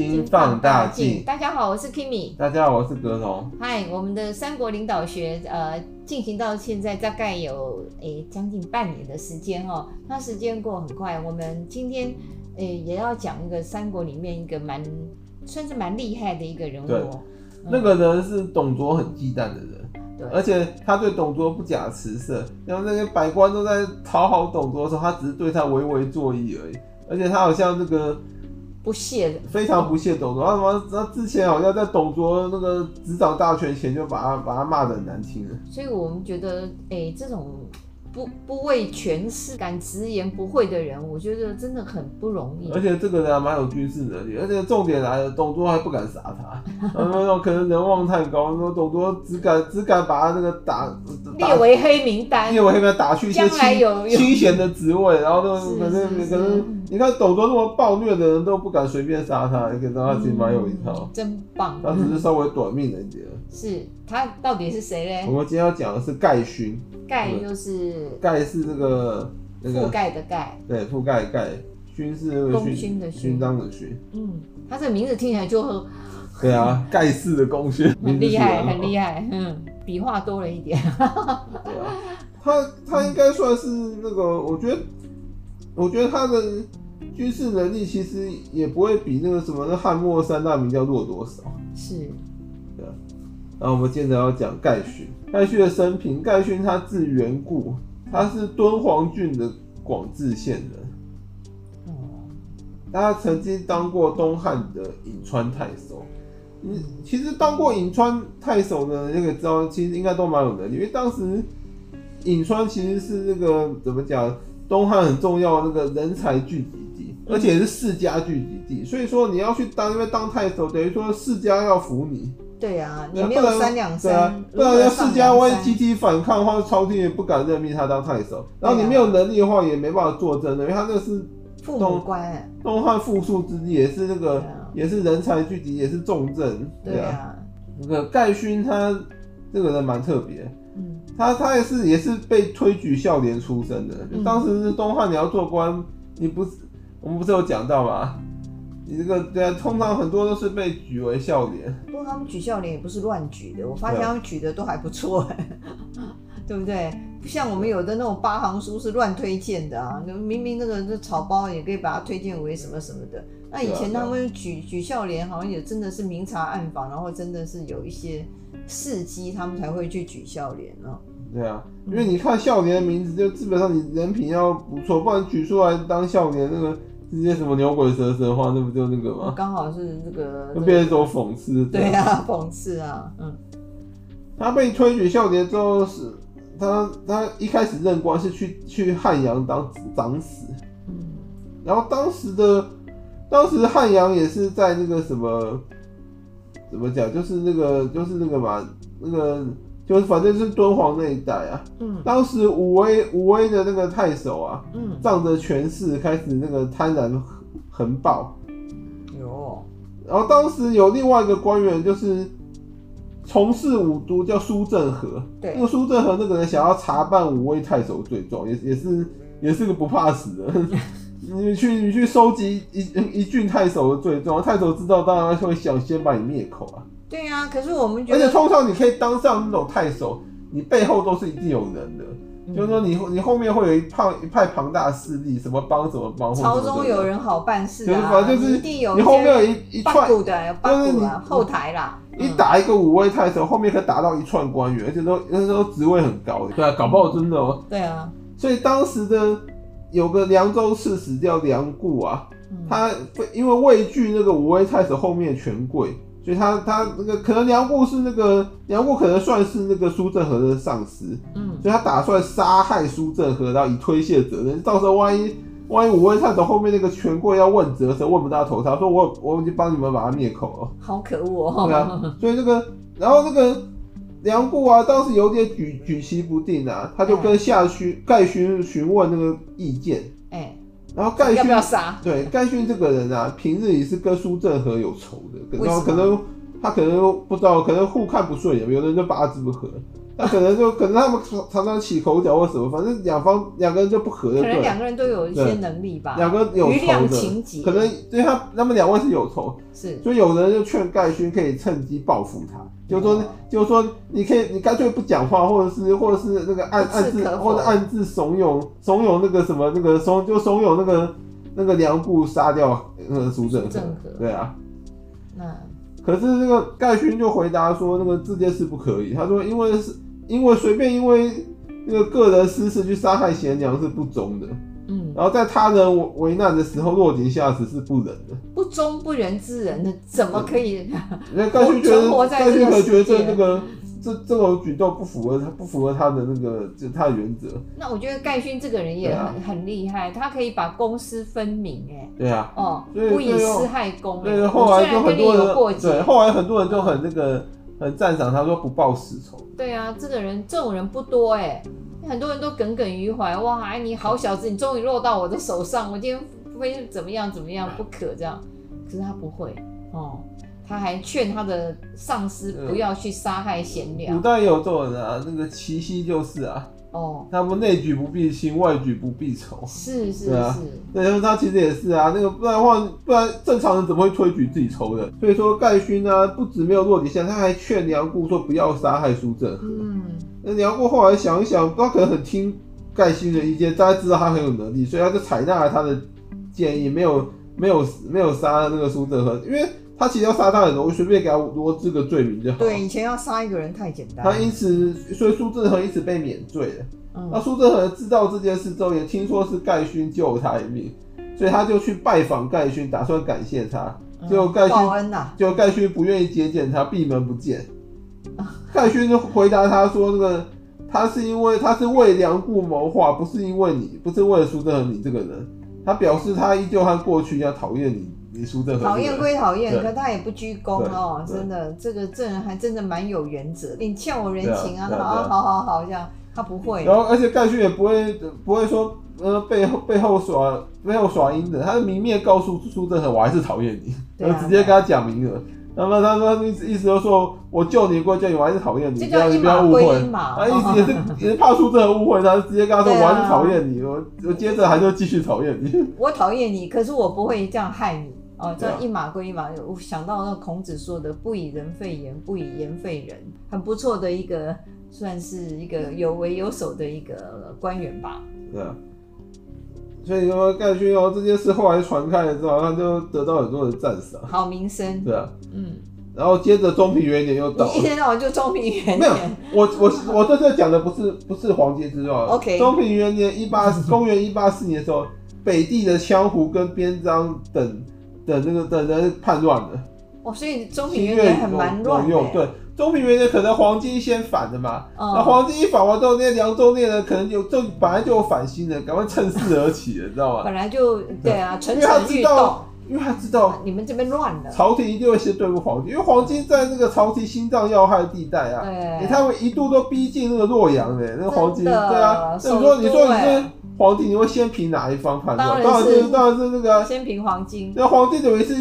心放大镜。大家好，我是 Kimi。大家好，我是格龙。嗨，我们的三国领导学，呃，进行到现在大概有诶将近半年的时间哦。那时间过很快。我们今天诶也要讲一个三国里面一个蛮算是蛮厉害的一个人物。那个人是董卓很忌惮的人。对，而且他对董卓不假辞色，然后那些百官都在讨好董卓的时候，他只是对他微微作揖而已。而且他好像那个。不屑的，非常不屑董卓。他什么？他之前好像在董卓那个执掌大权前，就把他把他骂的很难听了。所以我们觉得，哎、欸，这种。不不畏权势敢直言不讳的人，我觉得真的很不容易。而且这个人还蛮有军事能力，而且重点来了，董卓还不敢杀他，可能人望太高，说董卓只敢只敢把他那个打列为黑名单，列为黑名单打去一些清清闲的职位，然后那个可能可能你看董卓那么暴虐的人都不敢随便杀他，你看他其实蛮有一套，嗯，真棒。他只是稍微短命了一点。是他到底是谁嘞？我们今天要讲的是盖勋。盖就是盖是那个那个覆盖的盖，对，覆盖盖。勋是那个功勋的勋，勋章的勋。嗯，他这个名字听起来就很对啊，盖世的功勋，很厉害，很厉害。嗯，笔画多了一点。对啊，他他应该算是那个，我觉得我觉得他的军事能力其实也不会比那个什么那汉末三大名将弱多少。是，对啊。然后我们接着要讲盖勋。盖勋的生平，盖勋他字元固，他是敦煌郡的广治县人。他曾经当过东汉的颍川太守。嗯，其实当过颍川太守的那个知道，其实应该都蛮有能力，因为当时颍川其实是那个怎么讲，东汉很重要那个人才聚集地，而且是世家聚集地。所以说你要去当，因为当太守，等于说世家要服你。对啊，你没有三两三，对啊，不然要世家万一集体反抗的话，朝廷也不敢任命他当太守。然后你没有能力的话，也没办法作证的，因为他那是父母官，东汉富庶之地，也是那个，也是人才聚集，也是重镇。对啊，那个盖勋他这个人蛮特别，嗯，他他也是也是被推举孝廉出身的。就当时是东汉你要做官，你不是我们不是有讲到吗？你这个对啊，通常很多都是被举为孝廉。不过他们举孝廉也不是乱举的，我发现他们举的都还不错，对不对？不像我们有的那种八行书是乱推荐的啊，明明那个这草包也可以把它推荐为什么什么的。那以前他们举举孝廉好像也真的是明察暗访，然后真的是有一些事迹，他们才会去举孝廉哦。对啊，因为你看孝廉的名字，就基本上你人品要不错，不然举出来当孝廉那个。这些什么牛鬼蛇神的话，那不就那个吗？刚好是这个，就变成一种讽刺。对啊，讽刺啊，嗯。他被推举孝廉之后是，是他他一开始任官是去去汉阳当长史，嗯。然后当时的当时汉阳也是在那个什么，怎么讲？就是那个就是那个嘛，那个。就是反正是敦煌那一带啊，嗯，当时武威武威的那个太守啊，嗯，仗着权势开始那个贪婪横暴，有，然后当时有另外一个官员就是从事武都叫苏正和，对，那个苏正和那个人想要查办武威太守罪状，也也是也是个不怕死的，你去你去收集一一郡太守的罪状，太守知道当然会想先把你灭口啊。对呀、啊，可是我们觉得，而且通常你可以当上那种太守，你背后都是一定有人的，嗯、就是说你你后面会有一派一派庞大势力，什么帮什么帮，朝中有人好办事啊，反正就是一定有你后面有一一串的，就是你后台啦，一打一个五位太守，后面可以打到一串官员，而且都那时候职位很高的，对啊，搞不好真的哦、喔，对啊，所以当时的有个凉州刺史叫梁固啊，嗯、他因为畏惧那个武威太守后面的权贵。所以他他那个可能梁固是那个梁固可能算是那个苏正和的上司，嗯，所以他打算杀害苏正和，然后以推卸责任。到时候万一万一武威太守后面那个权贵要问责的时候问不到头，他说我我已经帮你们把他灭口了，好可恶哦。对啊，所以那个然后那个梁固啊，当时有点举举棋不定啊，他就跟夏勋盖勋询问那个意见，哎、欸。然后盖勋要不要杀？对，盖勋这个人啊，平日也是跟苏正和有仇的，然后可能他可能不知道，可能互看不顺眼，有的人就八字不合。他可能就可能他们常常起口角或什么，反正两方两个人就不合的。可能两个人都有一些能力吧，两个有仇的，余量情节，可能对他他们两位是有仇，是，所以有人就劝盖勋可以趁机报复他，就是说就是说你可以你干脆不讲话，或者是或者是那个暗暗自或者暗自怂恿怂恿那个什么那个怂就怂恿那个那个梁固杀掉那个苏正河，对啊，那。可是这个盖勋就回答说，那个这件事不可以。他说，因为是，因为随便因为那个个人私事去杀害贤良是不忠的。嗯，然后在他人危难的时候落井下石是不仁的。不忠不仁之人，那怎么可以？那盖勋觉得，盖勋可觉得那个。这这种举动不符合他不符合他的那个就他的原则。那我觉得盖勋这个人也很、啊、很厉害，他可以把公私分明哎。对啊。哦，不以私害公。对，后来就很多人对，后来很多人就很那个很赞赏他说不报私仇。对啊，这个人这种人不多哎，很多人都耿耿于怀哇，哎你好小子，你终于落到我的手上，我今天非怎么样怎么样不可这样，可是他不会哦。他还劝他的上司不要去杀害贤良。古代也有这种人啊，那个齐奚就是啊。哦。他们内举不避亲，外举不避仇。是是是。对，因为他其实也是啊，那个不然的话，不然正常人怎么会推举自己仇人？所以说盖勋呢，不止没有落底下，他还劝梁顾说不要杀害苏正和。嗯。那梁顾后来想一想，他可能很听盖勋的意见，大家知道他很有能力，所以他就采纳了他的建议，没有没有没有杀那个苏正和，因为。他其实要杀他很容易，随便给他罗织个罪名就好。对，以前要杀一个人太简单。他因此，所以苏正和因此被免罪了。嗯。那苏正和知道这件事之后，也听说是盖勋救了他一命，所以他就去拜访盖勋，打算感谢他。结果盖勋，报恩呐。结果盖勋不愿意接见他，闭门不见。盖勋就回答他说：“那个他是因为他是为梁故谋划，不是因为你，不是为了苏正和你这个人。他表示他依旧和过去一样讨厌你。”讨厌归讨厌，可他也不鞠躬哦，真的，这个这人还真的蛮有原则。你欠我人情啊，好好好好这样，他不会。然后，而且盖勋也不会不会说呃背后背后耍背后耍阴的，他是明面告诉苏正和，我还是讨厌你，然后直接跟他讲明了。那么他说意思意思就是说我救你过救你，我还是讨厌你，这样你不要误会。他意思也是 也是怕苏正和误会，他直接跟他说我还是讨厌你，我我接着还是继续讨厌你。我讨厌你，可是我不会这样害你。哦，这样一码归一码，我想到那孔子说的“不以人废言，不以言废人”，很不错的一个，算是一个有为有守的一个官员吧。对啊，所以说盖勋哦，这件事后来传开了之后，他就得到很多人赞赏，好名声。对啊，嗯，然后接着中平元年又到了，一天到晚就中平元年。没有，我我我这次讲的不是不是黄巾之乱，OK，中平元年一八公元一八四年的时候，北地的羌胡跟边章等。的那个的人叛乱的哦，所以中平元年很蛮乱的。对，中平元年可能黄巾先反的嘛，那黄巾一反完之后，那凉州那人可能有就本来就有反心的，赶快趁势而起了，你知道吗？本来就对啊，蠢蠢欲动，因为他知道你们这边乱了，朝廷一定会先对付黄巾，因为黄巾在那个朝廷心脏要害地带啊，对，他们一度都逼近那个洛阳的，那个黄巾，对啊，那你说你说你说。皇帝你会先凭哪一方判断？当然是当然是那个先凭黄金。那皇帝等于是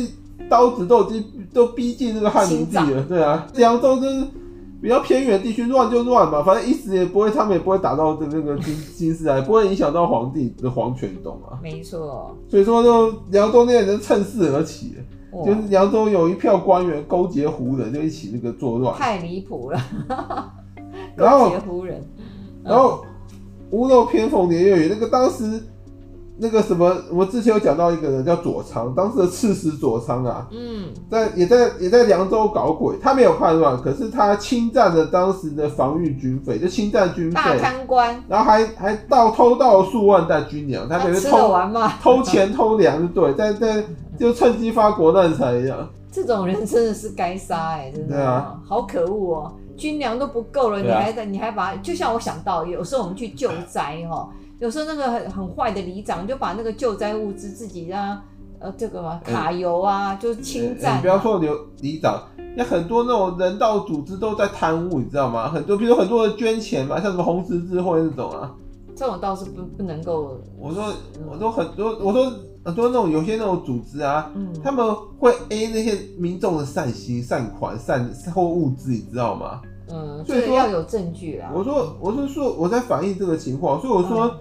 刀子都已经都逼近那个汉灵帝了，对啊。凉州就是比较偏远地区，乱就乱嘛，反正一时也不会，他们也不会打到这那个金金丝来，不会影响到皇帝的皇权动啊。没错。所以说，就凉州那些人趁势而起，就是扬州有一票官员勾结胡人，就一起那个作乱。太离谱了。勾结胡人，然后。屋漏偏逢连夜雨，那个当时那个什么，我之前有讲到一个人叫左仓，当时的刺史左仓啊，嗯，在也在也在凉州搞鬼，他没有叛乱，可是他侵占了当时的防御军费，就侵占军费，大贪官，然后还还盗偷盗了数万担军粮，他等于偷 偷钱偷粮，对，在在就趁机发国难财一样。这种人真的是该杀哎，真的，啊，好可恶哦。军粮都不够了，你还在，你还把，就像我想到，有时候我们去救灾哈，有时候那个很很坏的里长就把那个救灾物资自己让呃这个嘛卡油啊，欸、就是侵占。你不要说刘里长，那很多那种人道组织都在贪污，你知道吗？很多，比如很多人捐钱嘛，像什么红十字会那种啊，这种倒是不不能够。我说，我说很多，我说。很多那种有些那种组织啊，嗯、他们会 A 那些民众的善心、善款、善或物资，你知道吗？嗯，所以说要有证据啊。我说，我是说，我在反映这个情况，所以我说。嗯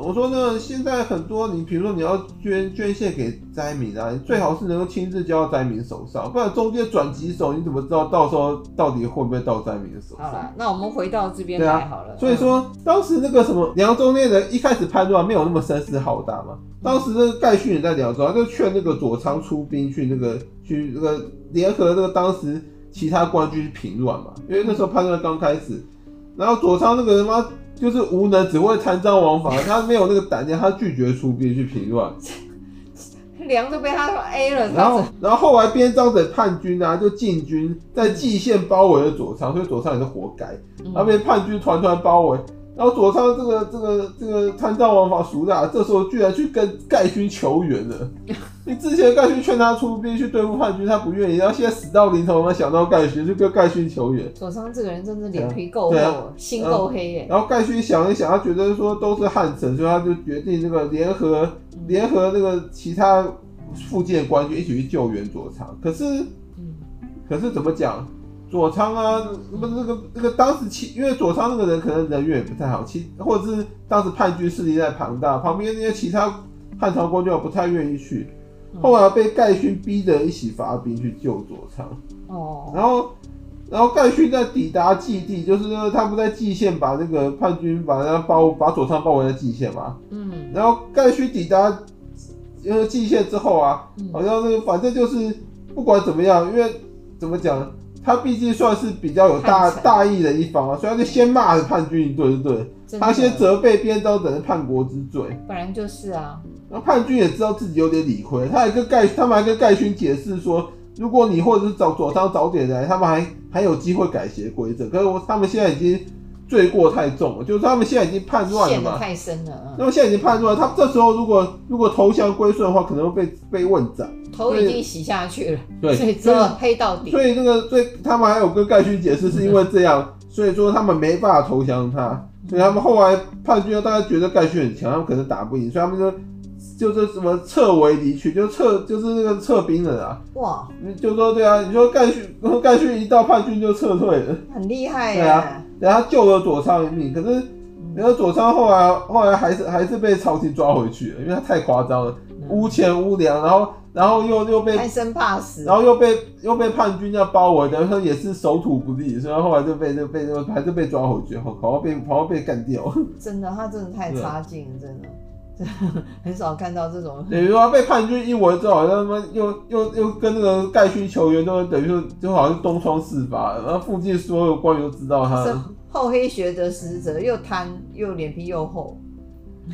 我说呢，现在很多你，比如说你要捐捐献给灾民啊，你最好是能够亲自交到灾民手上，不然中间转几手，你怎么知道到时候到底会不会到灾民的手上？好了，那我们回到这边来好了。啊、所以说，嗯、当时那个什么辽中那人一开始叛乱没有那么声势浩大嘛，当时那个盖勋也在凉州，他就劝那个左仓出兵去那个去那个联合那个当时其他官军去平乱嘛，因为那时候叛乱刚开始，然后左仓那个人嘛。就是无能，只会贪赃枉法，他没有那个胆量，他拒绝出兵去平乱，粮都被他 A 了。然后，然后后来边章的叛军啊，就进军在蓟县包围了左仓，所以左仓也是活该，然后被叛军团团包围。然后左仓这个这个这个贪赃枉法熟大，这时候居然去跟盖勋求援了。你之前盖勋劝他出兵去对付叛军，他不愿意，然后现在死到临头，我们想到盖勋，就跟盖勋求援。左仓这个人真的脸皮够厚，啊、心够黑耶。然后盖勋想一想，他觉得说都是汉臣，所以他就决定那个联合联合那个其他附近的官军一起去救援左仓。可是，可是怎么讲？左仓啊，不是那个那个当时其因为左仓那个人可能人缘也不太好，其或者是当时叛军势力在庞大，旁边那些其他汉朝官就不太愿意去，后来被盖勋逼着一起发兵去救左仓。哦，然后然后盖勋在抵达蓟地，就是他们在蓟县把那个叛军把他包把左仓包围在蓟县嘛。嗯，然后盖勋抵达呃蓟县之后啊，好像那个反正就是不管怎么样，因为怎么讲。他毕竟算是比较有大大义的一方啊，所以他就先骂了叛军一顿，对不对？他先责备边章等人叛国之罪。本来就是啊。那叛军也知道自己有点理亏，他还跟盖，他们还跟盖勋解释说，如果你或者是找左仓早点来，他们还还有机会改邪归正。可是我他们现在已经罪过太重了，就是他们现在已经叛乱了嘛。陷得太深了。那么现在已经叛乱，他们这时候如果如果投降归顺的话，可能会被被问斩。头已经洗下去了，对，所以只有黑到底。所以那个，所以他们还有跟盖勋解释，是因为这样，所以说他们没办法投降他，所以他们后来叛军大家觉得盖勋很强，他们可能打不赢，所以他们就就是什么撤围离去，就撤就是那个撤兵了啊。哇，就说对啊，你说盖勋盖勋一到叛军就撤退了，很厉害。对啊，然后他救了左仓一命，可是然后左仓后来后来还是还是被朝廷抓回去了，因为他太夸张了，污钱污粮，然后。然后又又被贪生怕死，然后又被又被叛军要包围，等于说也是守土不利，所以后来就被就被就还是被抓回去，好好被好被干掉。真的，他真的太差劲了，真的，很少看到这种。等于说被叛军一围之后，好像他妈又又又跟那个盖勋求援，都等于说就好像东窗事发，然后附近所有官员都知道他是厚黑学的使者，又贪又脸皮又厚。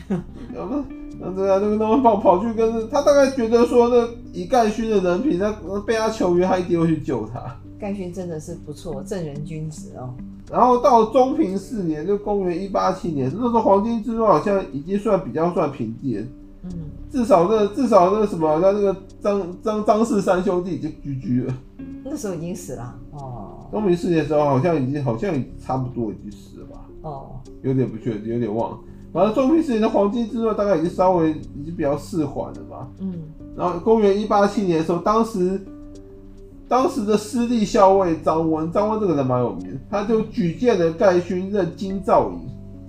有吗？那对啊，那个他们跑跑去跟他，大概觉得说，那以盖勋的人品，那被他求援，他一定会去救他。盖勋真的是不错，正人君子哦。然后到中平四年，就公元一八七年，那时候黄金之乱好像已经算比较算平定。嗯，至少那至少那什么，那那个张张张氏三兄弟已经居居了。那时候已经死了哦。中平四年的时候，好像已经好像差不多已经死了吧？哦，有点不确定，有点忘了。反正中平四年的黄金之乱大概已经稍微已经比较释缓了吧。嗯。然后公元一八七年的时候，当时当时的私立校尉张温，张温这个人蛮有名，他就举荐了盖勋任京兆尹，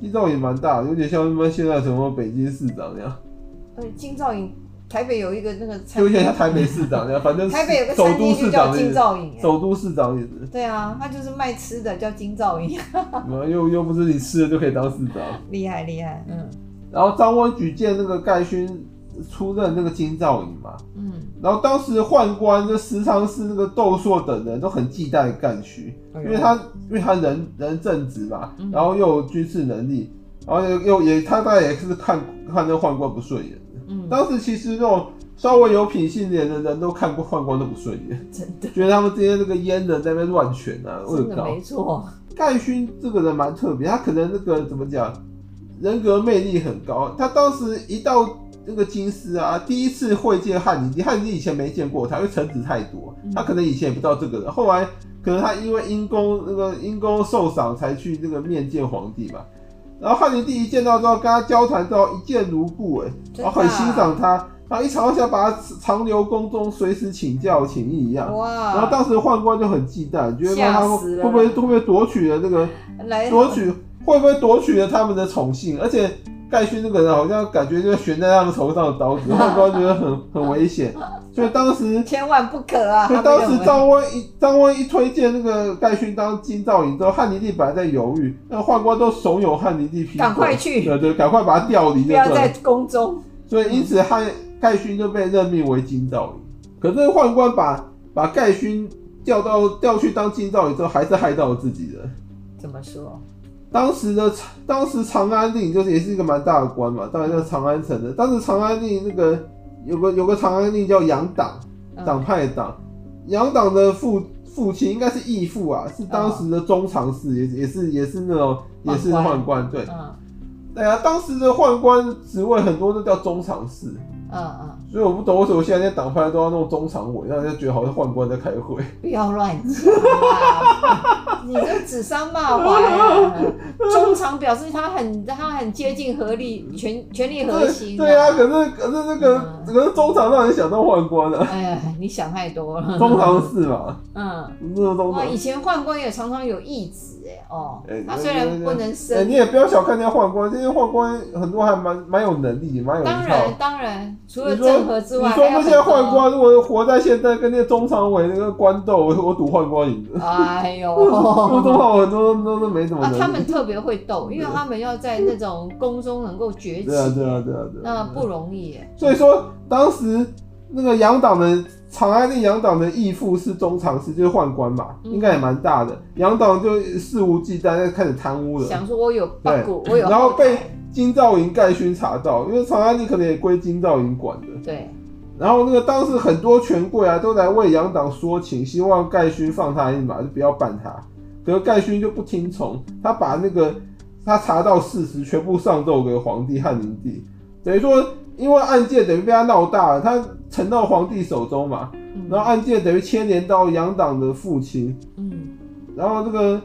京兆尹蛮大的，有点像他妈现在什么北京市长那样。对，京兆尹。台北有一个那个，就有点像台北市长那样，反正 台北有个餐厅就叫金兆尹，首都市长也是。对啊，他就是卖吃的，叫金兆尹。又又不是你吃了就可以当市长，厉害厉害，嗯。然后张温举荐那个盖勋出任那个金兆尹嘛，嗯。然后当时宦官就时常是那个窦硕等人都很忌惮盖勋，因为他因为他人人正直嘛，然后又有军事能力，然后又又也他大概也是看看那宦官不顺眼。嗯，当时其实那种稍微有品性点的人都看过宦官都不顺眼，真的觉得他们这些那个阉人在那边乱权啊，真的没错。盖勋这个人蛮特别，他可能那个怎么讲，人格魅力很高。他当时一到那个京师啊，第一次会见汉景帝，汉景帝以前没见过他，因为臣子太多，他可能以前也不知道这个人。后来可能他因为因公那个因公受赏，才去那个面见皇帝嘛。然后汉灵帝一见到之后，跟他交谈之后一见如故，哎，然后很欣赏他，然后一朝想把他长留宫中，随时请教请益一样。哇！然后当时宦官就很忌惮，觉得他会不会会不会夺取了那个夺取会不会夺取了他们的宠幸，而且。盖勋那个人好像感觉就悬在他们头上的刀子，宦官觉得很很危险，所以当时千万不可啊！所以当时张温一张温一推荐那个盖勋当金兆尹之后，汉灵帝本来在犹豫，那宦官都怂恿汉灵帝批，赶快去，对对，赶快把他调离，不要在宫中。所以因此汉盖勋就被任命为金兆尹。可是宦官把把盖勋调到调去当金兆尹之后，还是害到了自己人。怎么说？当时的当时长安令就是也是一个蛮大的官嘛，当然叫长安城的。当时长安令那个有个有个长安令叫杨党，党派党。杨党的父父亲应该是义父啊，是当时的中常侍，也也是也是那种也是宦官。对，对啊，当时的宦官职位很多都叫中常侍。嗯嗯，所以我不懂为什么现在那些党派都要弄中常委，让人家觉得好像宦官在开会。不要乱讲，你这指桑骂槐。中常表示他很他很接近合力，权权力核心。对啊，可是可是那个可是中常让人想到宦官了。哎呀，你想太多了。中常是嘛。嗯。哇，以前宦官也常常有义子。哦，他虽然不能升，你也不要小看那些宦官，这些宦官很多还蛮蛮有能力，蛮有。当然，当然，除了郑和之外，你说那些宦官如果活在现在，跟那些中常委那个官斗，我我赌宦官赢的。哎呦，中常委很多都都没怎么。啊，他们特别会斗，因为他们要在那种宫中能够崛起。对啊，对啊，对啊，对。那不容易耶。所以说，当时那个杨党的。长安令杨党的义父是中常侍，就是宦官嘛，应该也蛮大的。杨党就肆无忌惮，在开始贪污了。想说我有八股，我有。然后被金兆尹盖勋查到，因为长安令可能也归金兆尹管的。对。然后那个当时很多权贵啊，都来为杨党说情，希望盖勋放他一马，就不要办他。可是盖勋就不听从，他把那个他查到事实全部上奏给皇帝汉灵帝，等于说。因为案件等于被他闹大了，他呈到皇帝手中嘛，嗯、然后案件等于牵连到杨党的父亲，嗯，然后这个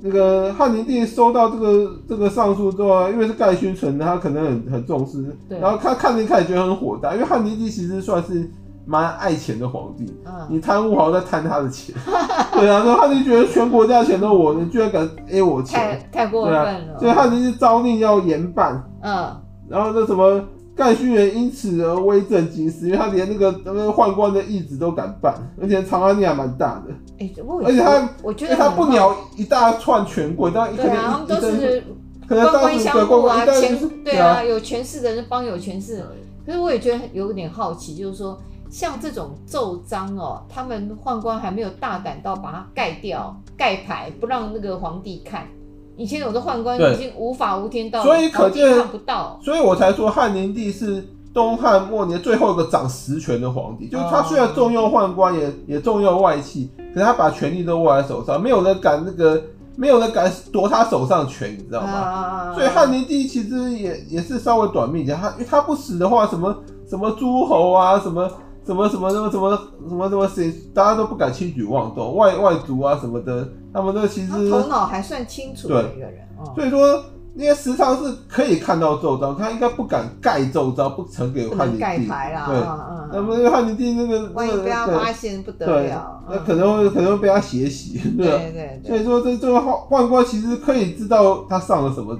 那个汉灵帝收到这个这个上书之后，因为是盖勋存的，他可能很很重视，对。然后他看了一开始觉得很火大，因为汉灵帝其实算是蛮爱钱的皇帝，嗯、你贪污好像在贪他的钱，对啊，然后汉灵帝觉得全国家钱都我，你居然敢 A 我钱，太太过分了，啊、所以汉灵帝诏令要严办，嗯，然后那什么。盖勋元因此而威震京师，因为他连那个那个宦官的义子都敢办，而且长安力还蛮大的。哎、欸，而且他，我觉得他不鸟一大串权贵，但可能他们都是可能官官相护啊，权对啊，有权势的人帮有权势。可是我也觉得有点好奇，就是说像这种奏章哦，他们宦官还没有大胆到把它盖掉、盖牌，不让那个皇帝看。以前有的宦官已经无法无天到，所以可见看不到，所以我才说汉灵帝是东汉末年最后一个掌实权的皇帝。就是他虽然重用宦官，也也重用外戚，可是他把权力都握在手上，没有人敢那个，没有人敢夺他手上的权，你知道吗？所以汉灵帝其实也也是稍微短命一点，他因为他不死的话，什么什么诸侯啊，什么。什么什么什么什么什么什么谁，大家都不敢轻举妄动，外外族啊什么的，他们都其实头脑还算清楚的一个人。所以说那些时常是可以看到奏章，他应该不敢盖奏章，不呈给汉灵帝。盖牌啦，对，那么汉灵帝那个万一被他发现不得了，那可能会可能会被他血洗，对对。所以说这这个宦宦官其实可以知道他上了什么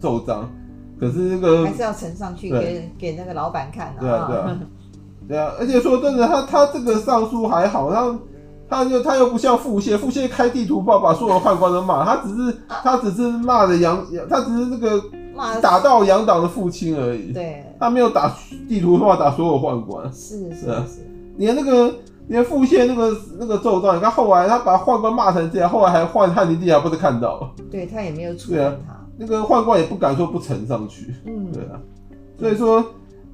奏章，可是那个还是要呈上去给给那个老板看的。对啊对啊。对啊，而且说真的，他他这个上书还好，他他就他又不像腹泻，腹泻开地图炮把所有的宦官都骂，他只是他只是骂的杨，他只是这个打到杨党的父亲而已，对，他没有打地图炮打所有宦官，是是是，连那个连腹泻那个那个奏章，你看后来他把宦官骂成这样，后来还换汉灵帝还不是看到，对他也没有处理他，啊，那个宦官也不敢说不呈上去，嗯，对啊，所以说。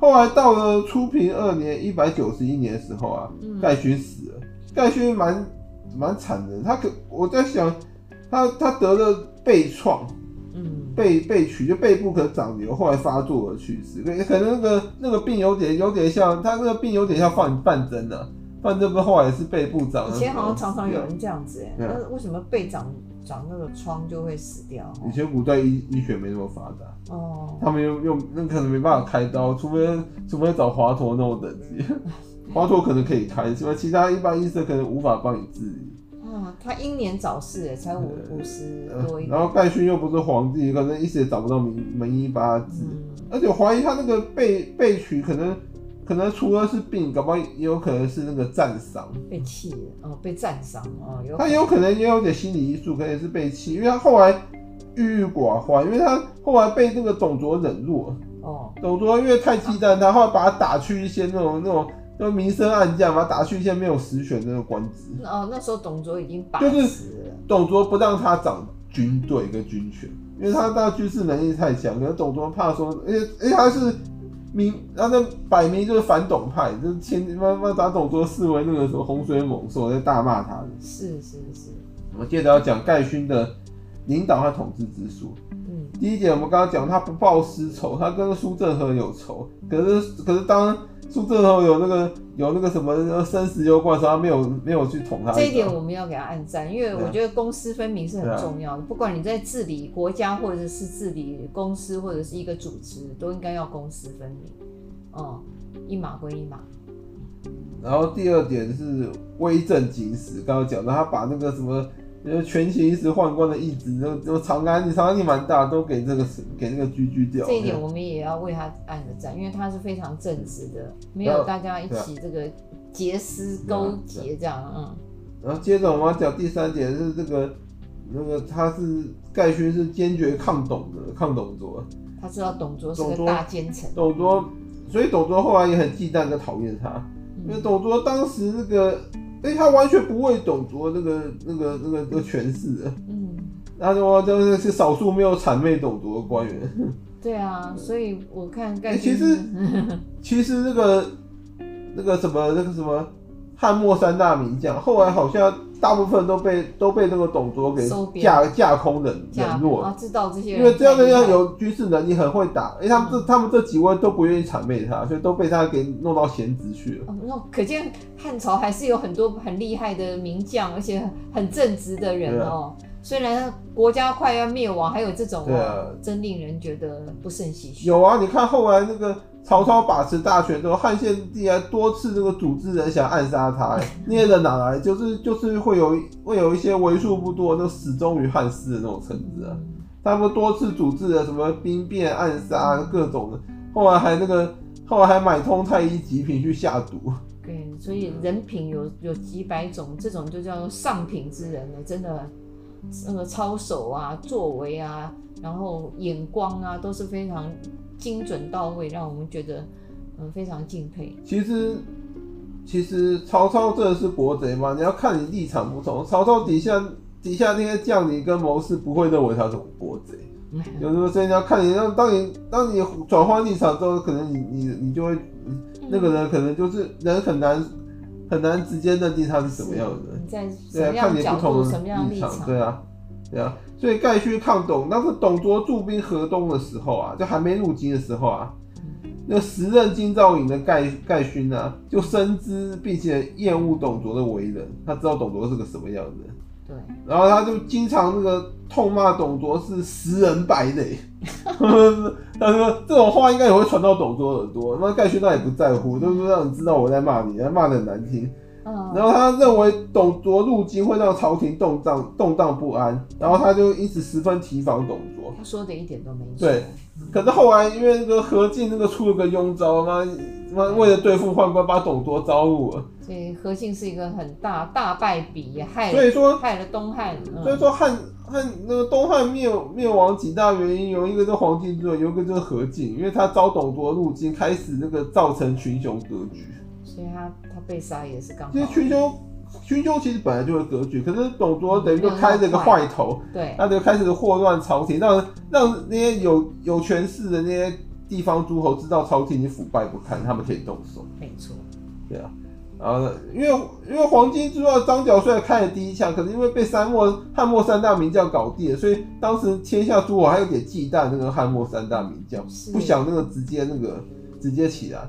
后来到了初平二年一百九十一年的时候啊，盖勋、嗯、死了。盖勋蛮蛮惨的，他可我在想，他他得了背创，嗯，背背曲就背部可长瘤，后来发作而去世。可可能那个那个病有点有点像他那个病有点像范范增的，范增不是后来也是背部长。以前好像常常有人这样子哎，那、嗯、为什么背长长那个疮就会死掉。以前古代医医学没那么发达，哦，他们用用那可能没办法开刀，除非除非找华佗那种等级，华佗可能可以开，是吧？其他一般医生可能无法帮你治理。啊，他英年早逝，哎，才五五十多一点。然后盖勋又不是皇帝，可能一时也找不到名门医帮他治，嗯、而且怀疑他那个被被取可能。可能除了是病，搞不好也有可能是那个战伤，被气了哦，被战伤哦，有他也有可能也有点心理因素，可能也是被气，因为他后来郁郁寡欢，因为他后来被那个董卓冷落哦，董卓因为太忌惮他，后来把他打去一些那种那种就明升暗降，把他打去一些没有实权的那个官职。哦，那时候董卓已经把就是董卓不让他掌军队跟军权，因为他那军事能力太强，可能董卓怕说，而且而且他是。明，然后那摆明就是反董派，就是前慢慢把董卓视为那个什么洪水猛兽，在大骂他的。是是是。我们接着要讲盖勋的领导和统治之术。嗯。第一点，我们刚刚讲他不报私仇，他跟苏正和有仇，可是可是当苏郑和有那个有那个什么生死攸关的时候，他没有没有去捅他。这一点我们要给他按赞，因为我觉得公私分明是很重要的。不管你在治理国家，或者是治理公司，或者是一个组织，都应该要公私分明。哦，一码归一码。然后第二点是威震京师，刚刚讲到他把那个什么。就是权倾一时宦官的意志，就就长安，你长安力蛮大，都给这个给那个居居掉。这一点我们也要为他按个赞，因为他是非常正直的，没有大家一起这个结丝勾结这样，嗯。然后接着我们要讲第三点是这个那个他是盖勋是坚决抗董的，抗董卓。他知道董卓是个大奸臣。董卓，所以董卓后来也很忌惮跟讨厌他，嗯、因为董卓当时那个。哎、欸，他完全不为董卓那个、那个、那个、那个权势的，嗯，他说就是是少数没有谄媚董卓的官员。对啊，所以我看盖、欸、其 实其实那个那个什么那个什么汉末三大名将，后来好像。大部分都被都被那个董卓给架架空冷冷落。啊，知道这些人，因为这样的要有军事能力，很会打，因为他们这、嗯、他们这几位都不愿意谄媚他，所以都被他给弄到闲职去了。那、哦、可见汉朝还是有很多很厉害的名将，而且很正直的人哦。虽然国家快要灭亡，还有这种，啊，真令人觉得不胜唏嘘。有啊，你看后来那个曹操把持大权之后，汉献帝还多次那个组织人想暗杀他，那些人哪来？就是就是会有会有一些为数不多都死忠于汉室的那种臣子啊，他们多次组织了什么兵变、暗杀各种的，后来还那个后来还买通太医极品去下毒。对，所以人品有有几百种，这种就叫做上品之人了，真的。那个操守啊、作为啊，然后眼光啊，都是非常精准到位，让我们觉得嗯非常敬佩。其实，其实曹操真的是国贼吗？你要看你立场不同。曹操底下底下那些将领跟谋士不会认为他是国贼，有时候所以你要看你，让当你当你转换立场之后，可能你你你就会那个人可能就是人很难。很难直接认定他是什么样的。人，对啊，看你不同的立场，对啊，对啊，所以盖勋抗董，当时董卓驻兵河东的时候啊，就还没入京的时候啊，那时任京兆尹的盖盖勋呢，就深知并且厌恶董卓的为人，他知道董卓是个什么样的人。对，然后他就经常那个痛骂董卓是食人败类，他说这种话应该也会传到董卓耳朵。那盖勋那也不在乎，就是让你知道我在骂你，骂的很难听。然后他认为董卓入京会让朝廷动荡动荡不安，然后他就一直十分提防董卓。他说的一点都没错。对，可是后来因为那个何进那个出了个庸招，妈妈为了对付宦官，把董卓招入了。所以何进是一个很大大败笔，也害了，所以说害了东汉。嗯、所以说汉汉那个东汉灭灭亡几大原因，有一个是黄巾之乱，有一个就是何进，因为他招董卓入京，开始那个造成群雄割据。所以他他被杀也是刚好。其实群雄群雄其实本来就是格局，可是董卓等于就开了个坏头，对，那就开始祸乱朝廷，让让那些有有权势的那些地方诸侯知道朝廷已经腐败不堪，他们可以动手。没错，对啊。啊，因为因为黄巾之乱，张角虽然开了第一枪，可是因为被三末汉末三大名将搞定了，所以当时天下诸侯还有点忌惮那个汉末三大名将，不想那个直接那个直接起来。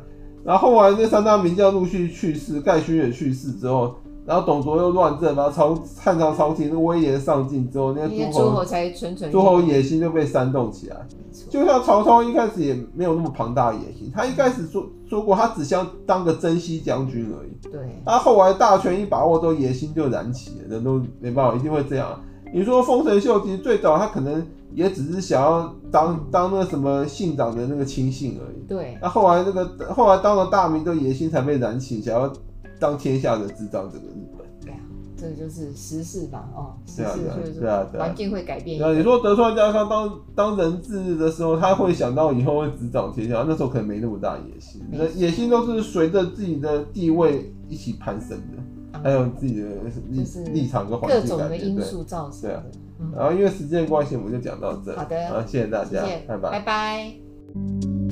然后后来那三大名将陆续去世，盖勋也去世之后，然后董卓又乱政，然后朝汉朝朝廷的威严上尽之后，那些诸侯，侯才蠢蠢，诸侯野心就被煽动起来。错就像曹操一开始也没有那么庞大的野心，他一开始说说过，他只想当个征西将军而已。对。他后来大权一把握，之后野心就燃起了，人都没办法，一定会这样。你说丰臣秀吉最早他可能也只是想要当当那个什么信长的那个亲信而已。对。那后来那个后来当了大名，的野心才被燃起，想要。当天下的执掌整个日本，对啊，这个就是时势吧，哦，时势就是环境会改变。那你说德川家康当当人质的时候，他会想到以后会执掌天下，那时候可能没那么大野心，那野心都是随着自己的地位一起攀升的，还有自己的立立场跟环境各种的因素造成。对啊，然后因为时间关系，我们就讲到这。好的，好，谢谢大家，拜拜，拜拜。